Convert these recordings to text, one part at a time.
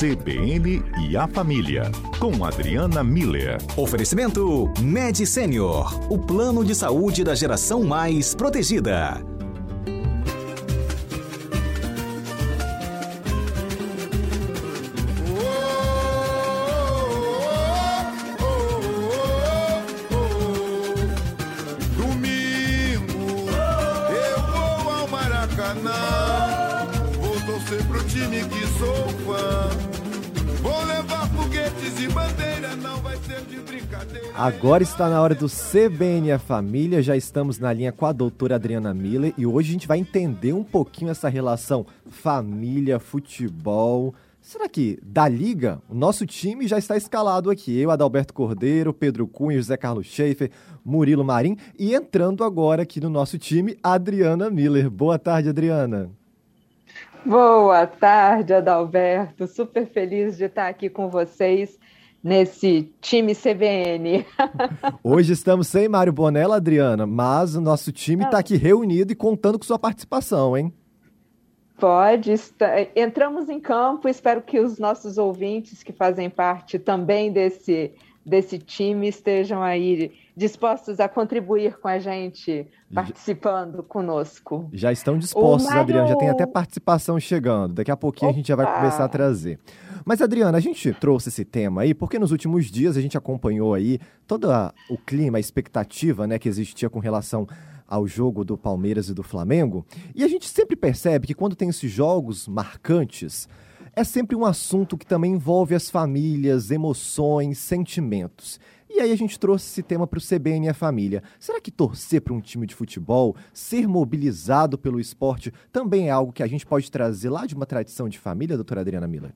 CBN e a Família, com Adriana Miller. Oferecimento Med Senior, o plano de saúde da geração mais protegida. Agora está na hora do CBN a Família, já estamos na linha com a doutora Adriana Miller e hoje a gente vai entender um pouquinho essa relação família, futebol. Será que da Liga, o nosso time já está escalado aqui? Eu, Adalberto Cordeiro, Pedro Cunha, José Carlos Schaefer, Murilo Marim e entrando agora aqui no nosso time, Adriana Miller. Boa tarde, Adriana. Boa tarde, Adalberto. Super feliz de estar aqui com vocês nesse time CBN. Hoje estamos sem Mário Bonella, Adriana, mas o nosso time está aqui reunido e contando com sua participação, hein? Pode. Entramos em campo, espero que os nossos ouvintes que fazem parte também desse, desse time estejam aí dispostos a contribuir com a gente, participando conosco. Já estão dispostos, Mário... Adriana, já tem até participação chegando. Daqui a pouquinho Opa. a gente já vai começar a trazer. Mas, Adriana, a gente trouxe esse tema aí porque nos últimos dias a gente acompanhou aí todo o clima, a expectativa né, que existia com relação ao jogo do Palmeiras e do Flamengo. E a gente sempre percebe que quando tem esses jogos marcantes, é sempre um assunto que também envolve as famílias, emoções, sentimentos. E aí a gente trouxe esse tema para o CBN e a família. Será que torcer para um time de futebol, ser mobilizado pelo esporte, também é algo que a gente pode trazer lá de uma tradição de família, doutora Adriana Miller?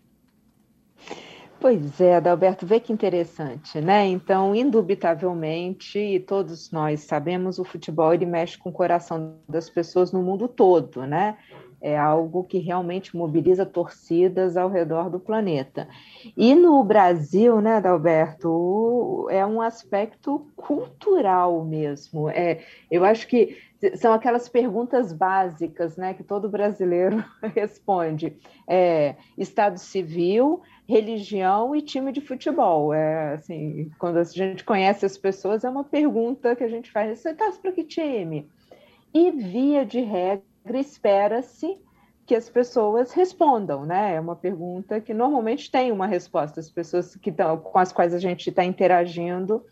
Pois é, Adalberto, vê que interessante, né? Então, indubitavelmente, e todos nós sabemos, o futebol ele mexe com o coração das pessoas no mundo todo, né? É algo que realmente mobiliza torcidas ao redor do planeta. E no Brasil, né, Adalberto, é um aspecto cultural mesmo. É, eu acho que são aquelas perguntas básicas, né, que todo brasileiro responde. É, estado civil, religião e time de futebol. É assim, quando a gente conhece as pessoas, é uma pergunta que a gente faz: você torce para que time? E via de regra, espera-se que as pessoas respondam, né? É uma pergunta que normalmente tem uma resposta. As pessoas que tão, com as quais a gente está interagindo,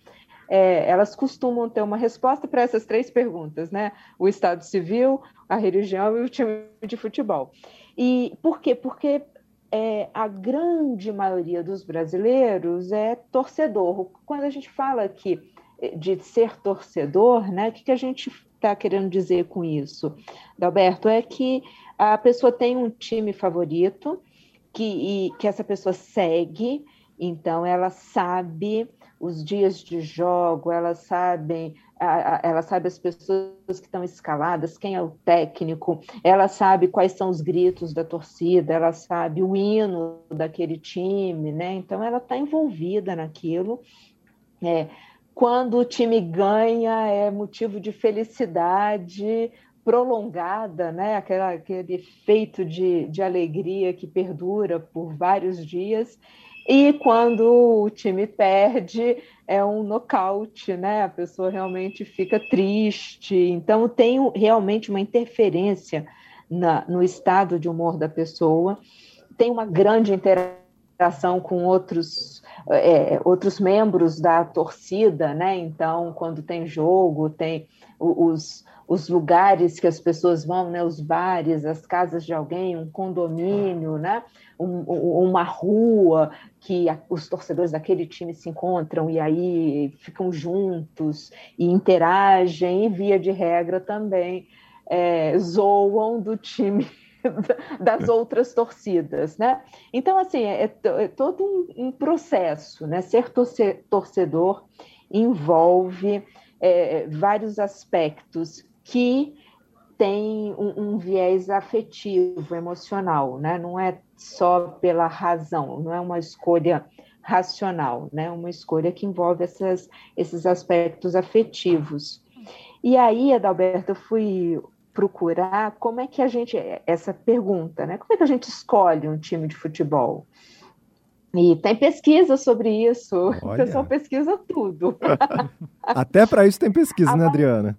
é, elas costumam ter uma resposta para essas três perguntas, né? O Estado Civil, a religião e o time de futebol. E por quê? Porque é, a grande maioria dos brasileiros é torcedor. Quando a gente fala aqui eh, de ser torcedor, né, o que, que a gente está querendo dizer com isso, Dalberto? É que a pessoa tem um time favorito que, e, que essa pessoa segue, então ela sabe os dias de jogo, elas sabem, ela sabe as pessoas que estão escaladas, quem é o técnico, ela sabe quais são os gritos da torcida, ela sabe o hino daquele time, né? Então ela está envolvida naquilo. É, quando o time ganha, é motivo de felicidade prolongada, né? Aquela, aquele efeito de, de alegria que perdura por vários dias. E quando o time perde, é um nocaute, né? A pessoa realmente fica triste. Então, tem realmente uma interferência na, no estado de humor da pessoa. Tem uma grande interação com outros, é, outros membros da torcida, né? Então, quando tem jogo, tem os, os lugares que as pessoas vão, né? Os bares, as casas de alguém, um condomínio, né? Um, uma rua que os torcedores daquele time se encontram e aí ficam juntos e interagem, e via de regra também é, zoam do time das outras torcidas, né? Então, assim, é, é todo um, um, processo, né? Ser torcedor envolve é, vários aspectos que tem um, um, viés afetivo, emocional, né? Não é só pela razão, não é uma escolha racional, né? Uma escolha que envolve essas, esses aspectos afetivos. E aí, Adalberto, eu fui procurar como é que a gente essa pergunta, né? Como é que a gente escolhe um time de futebol? E tem pesquisa sobre isso. Olha. O pessoal pesquisa tudo. Até para isso tem pesquisa, né, Adriana?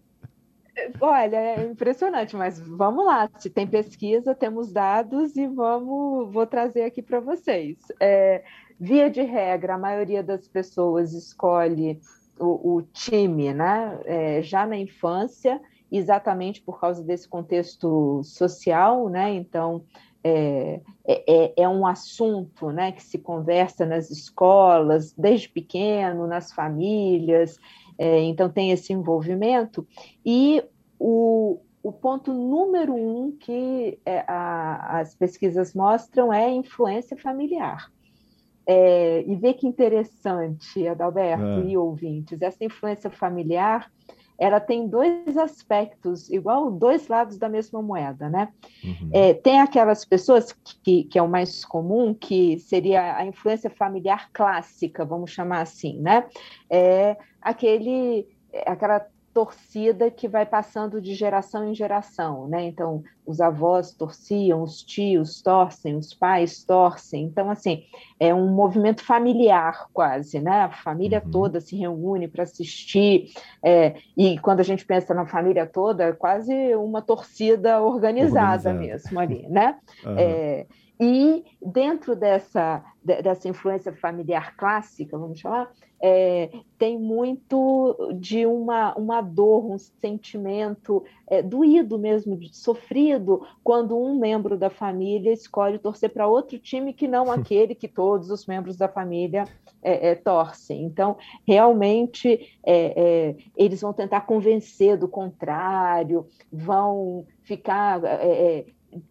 Olha, é impressionante, mas vamos lá. Se tem pesquisa, temos dados e vamos, vou trazer aqui para vocês. É, via de regra, a maioria das pessoas escolhe o, o time, né? É, já na infância, exatamente por causa desse contexto social, né? Então, é, é, é, um assunto né, que se conversa nas escolas, desde pequeno, nas famílias, é, então tem esse envolvimento. E o, o ponto número um que é, a, as pesquisas mostram é a influência familiar. É, e vê que interessante, Adalberto é. e ouvintes, essa influência familiar ela tem dois aspectos, igual dois lados da mesma moeda, né? Uhum. É, tem aquelas pessoas que, que é o mais comum, que seria a influência familiar clássica, vamos chamar assim, né? É aquele, aquela torcida que vai passando de geração em geração, né? Então, os avós torciam, os tios torcem, os pais torcem. Então, assim, é um movimento familiar quase, né? A família uhum. toda se reúne para assistir. É, e quando a gente pensa na família toda, é quase uma torcida organizada, organizada. mesmo ali, né? Uhum. É, e dentro dessa, dessa influência familiar clássica, vamos chamar, é, tem muito de uma, uma dor, um sentimento é, doído mesmo, sofrido, quando um membro da família escolhe torcer para outro time que não aquele que todos os membros da família é, é torcem. Então, realmente, é, é, eles vão tentar convencer do contrário, vão ficar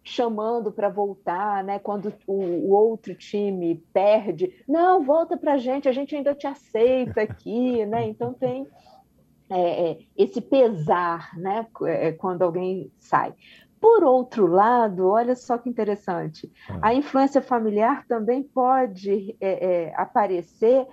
chamando para voltar, né? Quando o, o, outro time perde, não, volta para a gente, a gente ainda te aceita aqui, né? Então tem é, é esse pesar, né? É, quando alguém sai. Por outro lado, olha só que interessante, a ah. influência familiar também pode é, é, aparecer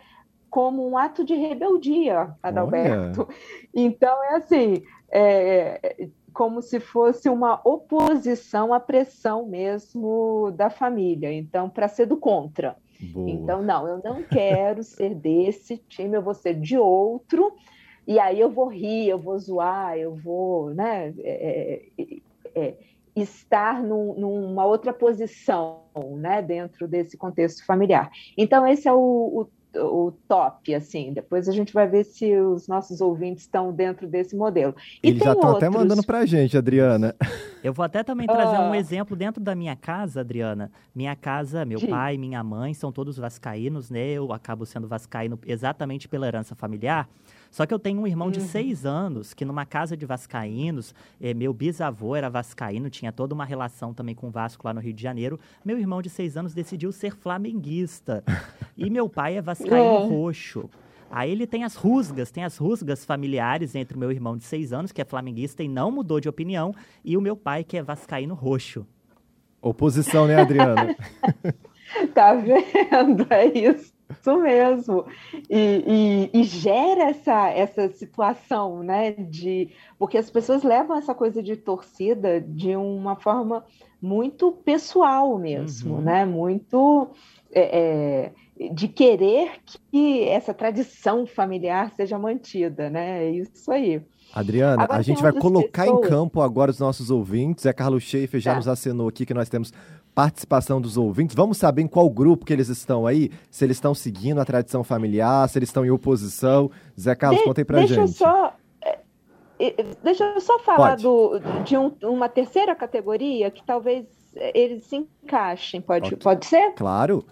como um ato de rebeldia, Adalberto. Olha. Então é assim, é, como se fosse uma oposição à pressão mesmo da família, então, para ser do contra. Boa. Então, não, eu não quero ser desse time, eu vou ser de outro, e aí eu vou rir, eu vou zoar, eu vou né, é, é, é estar num, numa outra posição né, dentro desse contexto familiar. Então, esse é o, o o top, assim. Depois a gente vai ver se os nossos ouvintes estão dentro desse modelo. E Eles já estão outros... até mandando para a gente, Adriana. Eu vou até também trazer um ah. exemplo dentro da minha casa, Adriana. Minha casa, meu Sim. pai, minha mãe são todos vascaínos, né? Eu acabo sendo vascaíno exatamente pela herança familiar. Só que eu tenho um irmão uhum. de seis anos que numa casa de vascaínos, eh, meu bisavô era vascaíno, tinha toda uma relação também com o Vasco lá no Rio de Janeiro. Meu irmão de seis anos decidiu ser flamenguista. e meu pai é vascaíno é. roxo. Aí ele tem as rusgas, tem as rusgas familiares entre o meu irmão de seis anos, que é flamenguista e não mudou de opinião, e o meu pai, que é vascaíno roxo. Oposição, né, Adriana? tá vendo? É isso. Isso mesmo. E, e, e, gera essa, essa situação, né? De, porque as pessoas levam essa coisa de torcida de uma forma muito pessoal mesmo, uhum. né? Muito é, é, de querer que essa tradição familiar seja mantida, né? É isso aí. Adriana, agora, a gente vai colocar pessoas... em campo agora os nossos ouvintes. É Carlos Schaefer já tá. nos acenou aqui que nós temos participação dos ouvintes. Vamos saber em qual grupo que eles estão aí, se eles estão seguindo a tradição familiar, se eles estão em oposição. Zé Carlos, de, contem pra deixa gente. Só, é, é, deixa eu só falar do, de um, uma terceira categoria que talvez eles se encaixem. Pode, pode ser? Claro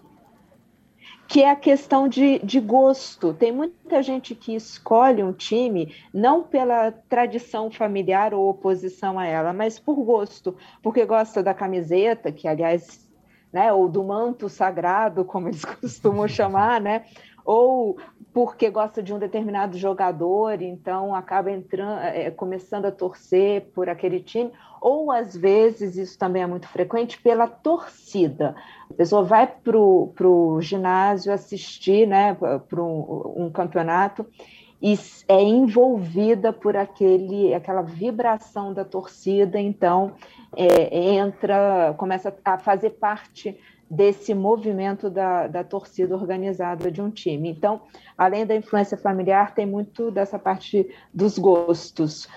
que é a questão de, de gosto. Tem muita gente que escolhe um time não pela tradição familiar ou oposição a ela, mas por gosto, porque gosta da camiseta, que aliás, né, ou do manto sagrado, como eles costumam chamar, né? Ou porque gosta de um determinado jogador, então acaba entrando, é, começando a torcer por aquele time, ou às vezes, isso também é muito frequente, pela torcida. A pessoa vai para o ginásio assistir né, para um, um campeonato e é envolvida por aquele, aquela vibração da torcida, então é, entra, começa a fazer parte desse movimento da, da torcida organizada de um time. Então, além da influência familiar, tem muito dessa parte dos gostos.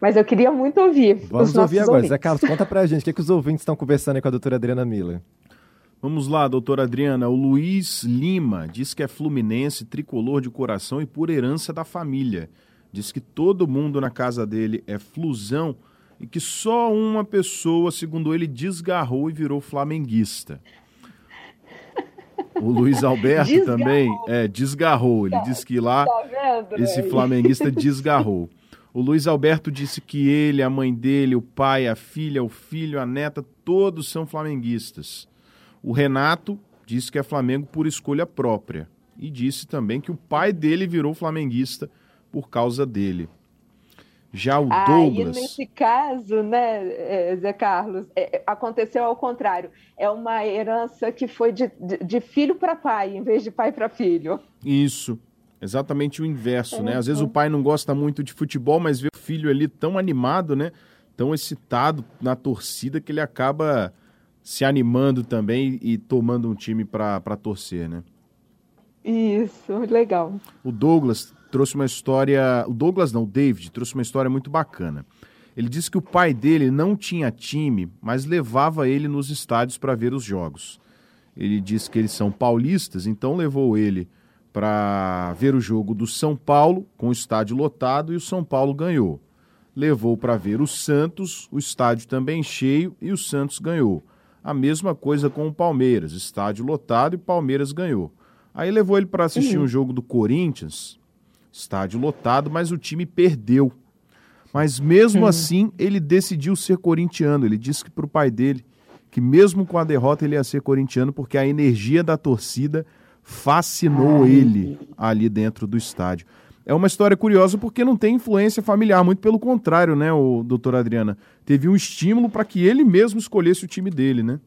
Mas eu queria muito ouvir. Vamos ouvir agora. Ouvintes. Zé Carlos, conta pra gente o que, que os ouvintes estão conversando aí com a doutora Adriana Miller. Vamos lá, doutora Adriana. O Luiz Lima diz que é fluminense, tricolor de coração e por herança da família. Diz que todo mundo na casa dele é flusão e que só uma pessoa, segundo ele, desgarrou e virou flamenguista. O Luiz Alberto desgarrou. também é, desgarrou. Ele tá, disse que lá tá vendo, esse flamenguista desgarrou. O Luiz Alberto disse que ele, a mãe dele, o pai, a filha, o filho, a neta, todos são flamenguistas. O Renato disse que é Flamengo por escolha própria. E disse também que o pai dele virou flamenguista por causa dele. Já o ah, Douglas. E nesse caso, né, é, Zé Carlos, é, aconteceu ao contrário. É uma herança que foi de, de, de filho para pai, em vez de pai para filho. Isso. Exatamente o inverso, é, né? Às vezes o pai não gosta muito de futebol, mas vê o filho ali tão animado, né? Tão excitado na torcida que ele acaba se animando também e tomando um time para torcer, né? Isso, legal. O Douglas trouxe uma história. O Douglas não, o David trouxe uma história muito bacana. Ele disse que o pai dele não tinha time, mas levava ele nos estádios para ver os jogos. Ele disse que eles são paulistas, então levou ele para ver o jogo do São Paulo, com o estádio lotado, e o São Paulo ganhou. Levou para ver o Santos, o estádio também cheio, e o Santos ganhou. A mesma coisa com o Palmeiras, estádio lotado e Palmeiras ganhou. Aí levou ele para assistir uhum. um jogo do Corinthians, estádio lotado, mas o time perdeu. Mas mesmo uhum. assim, ele decidiu ser corintiano. Ele disse que para o pai dele que mesmo com a derrota ele ia ser corintiano porque a energia da torcida fascinou ele ali dentro do estádio. É uma história curiosa porque não tem influência familiar, muito pelo contrário, né, o doutor Adriana? Teve um estímulo para que ele mesmo escolhesse o time dele, né?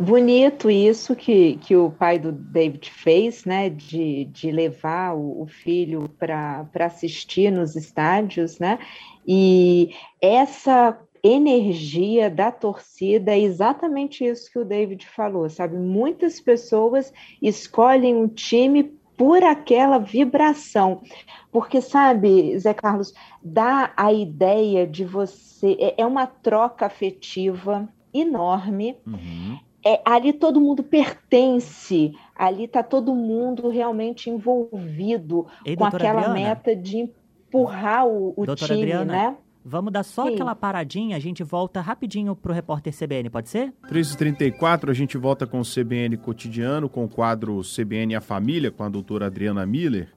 Bonito isso que, que o pai do David fez, né, de, de levar o, o filho para assistir nos estádios, né, e essa energia da torcida é exatamente isso que o David falou, sabe? Muitas pessoas escolhem um time por aquela vibração. Porque, sabe, Zé Carlos, dá a ideia de você. É, é uma troca afetiva enorme. Uhum. É, ali todo mundo pertence, ali está todo mundo realmente envolvido Ei, com aquela Adriana. meta de empurrar o, o time, Adriana, né? Vamos dar só Sim. aquela paradinha, a gente volta rapidinho pro repórter CBN, pode ser? 3h34, a gente volta com o CBN Cotidiano, com o quadro CBN A Família, com a doutora Adriana Miller.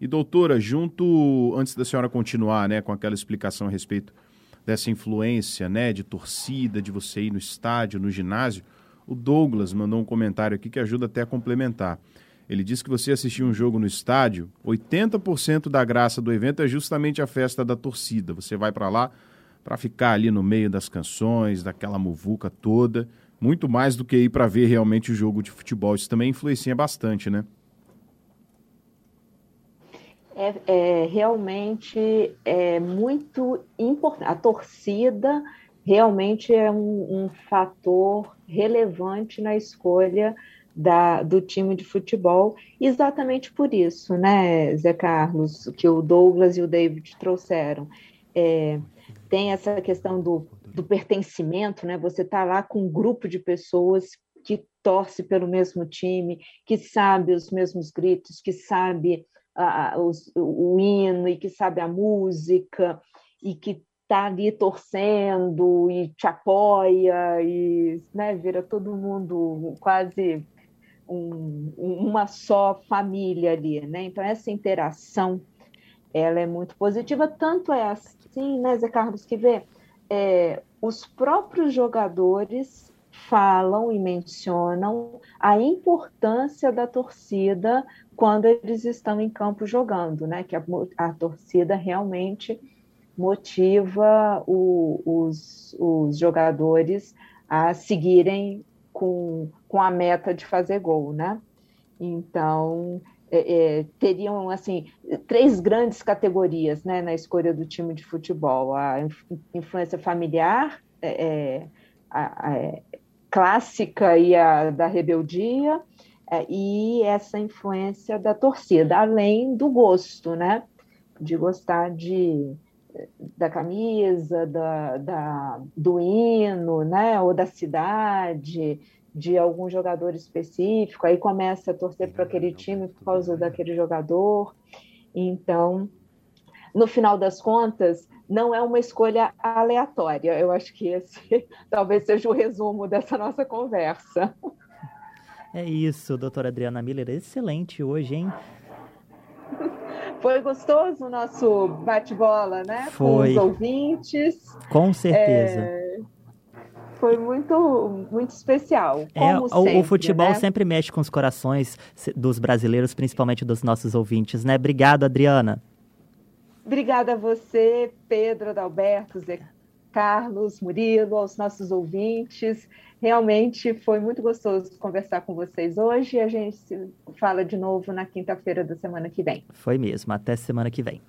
E doutora, junto, antes da senhora continuar, né, com aquela explicação a respeito dessa influência, né, de torcida, de você ir no estádio, no ginásio, o Douglas mandou um comentário aqui que ajuda até a complementar. Ele disse que você assistir um jogo no estádio, 80% da graça do evento é justamente a festa da torcida. Você vai para lá para ficar ali no meio das canções, daquela muvuca toda, muito mais do que ir para ver realmente o jogo de futebol. Isso também influencia bastante, né? É, é realmente é muito importante. A torcida realmente é um, um fator relevante na escolha da, do time de futebol, exatamente por isso, né, Zé Carlos, que o Douglas e o David trouxeram. É, tem essa questão do, do pertencimento, né? Você está lá com um grupo de pessoas que torce pelo mesmo time, que sabe os mesmos gritos, que sabe uh, os, o, o hino e que sabe a música e que está ali torcendo e te apoia e né, vira todo mundo quase um, uma só família ali, né? Então essa interação ela é muito positiva, tanto é assim, né, Zé Carlos, que vê, é, os próprios jogadores falam e mencionam a importância da torcida quando eles estão em campo jogando, né? Que a, a torcida realmente motiva o, os, os jogadores a seguirem com, com a meta de fazer gol, né? Então, é, é, teriam assim três grandes categorias né, na escolha do time de futebol: a influência familiar, é, é a, a, é, clássica e a da rebeldia, e essa influência da torcida, além do gosto, né? De gostar de da camisa, da, da, do hino, né, ou da cidade, de algum jogador específico, aí começa a torcer para aquele time por causa daquele jogador. Então, no final das contas, não é uma escolha aleatória. Eu acho que esse talvez seja o resumo dessa nossa conversa. É isso, doutora Adriana Miller. Excelente hoje, hein? Foi gostoso o nosso bate-bola, né? Foi. Com os ouvintes. Com certeza. É... Foi muito, muito especial. É, o, sempre, o, futebol né? sempre mexe com os corações dos brasileiros, principalmente dos nossos ouvintes, né? Obrigado, Adriana. Obrigada a você, Pedro, Adalberto, Zé Carlos, Murilo, aos nossos ouvintes. Realmente foi muito gostoso conversar com vocês hoje a gente se fala de novo na quinta-feira da semana que vem. Foi mesmo. Até semana que vem.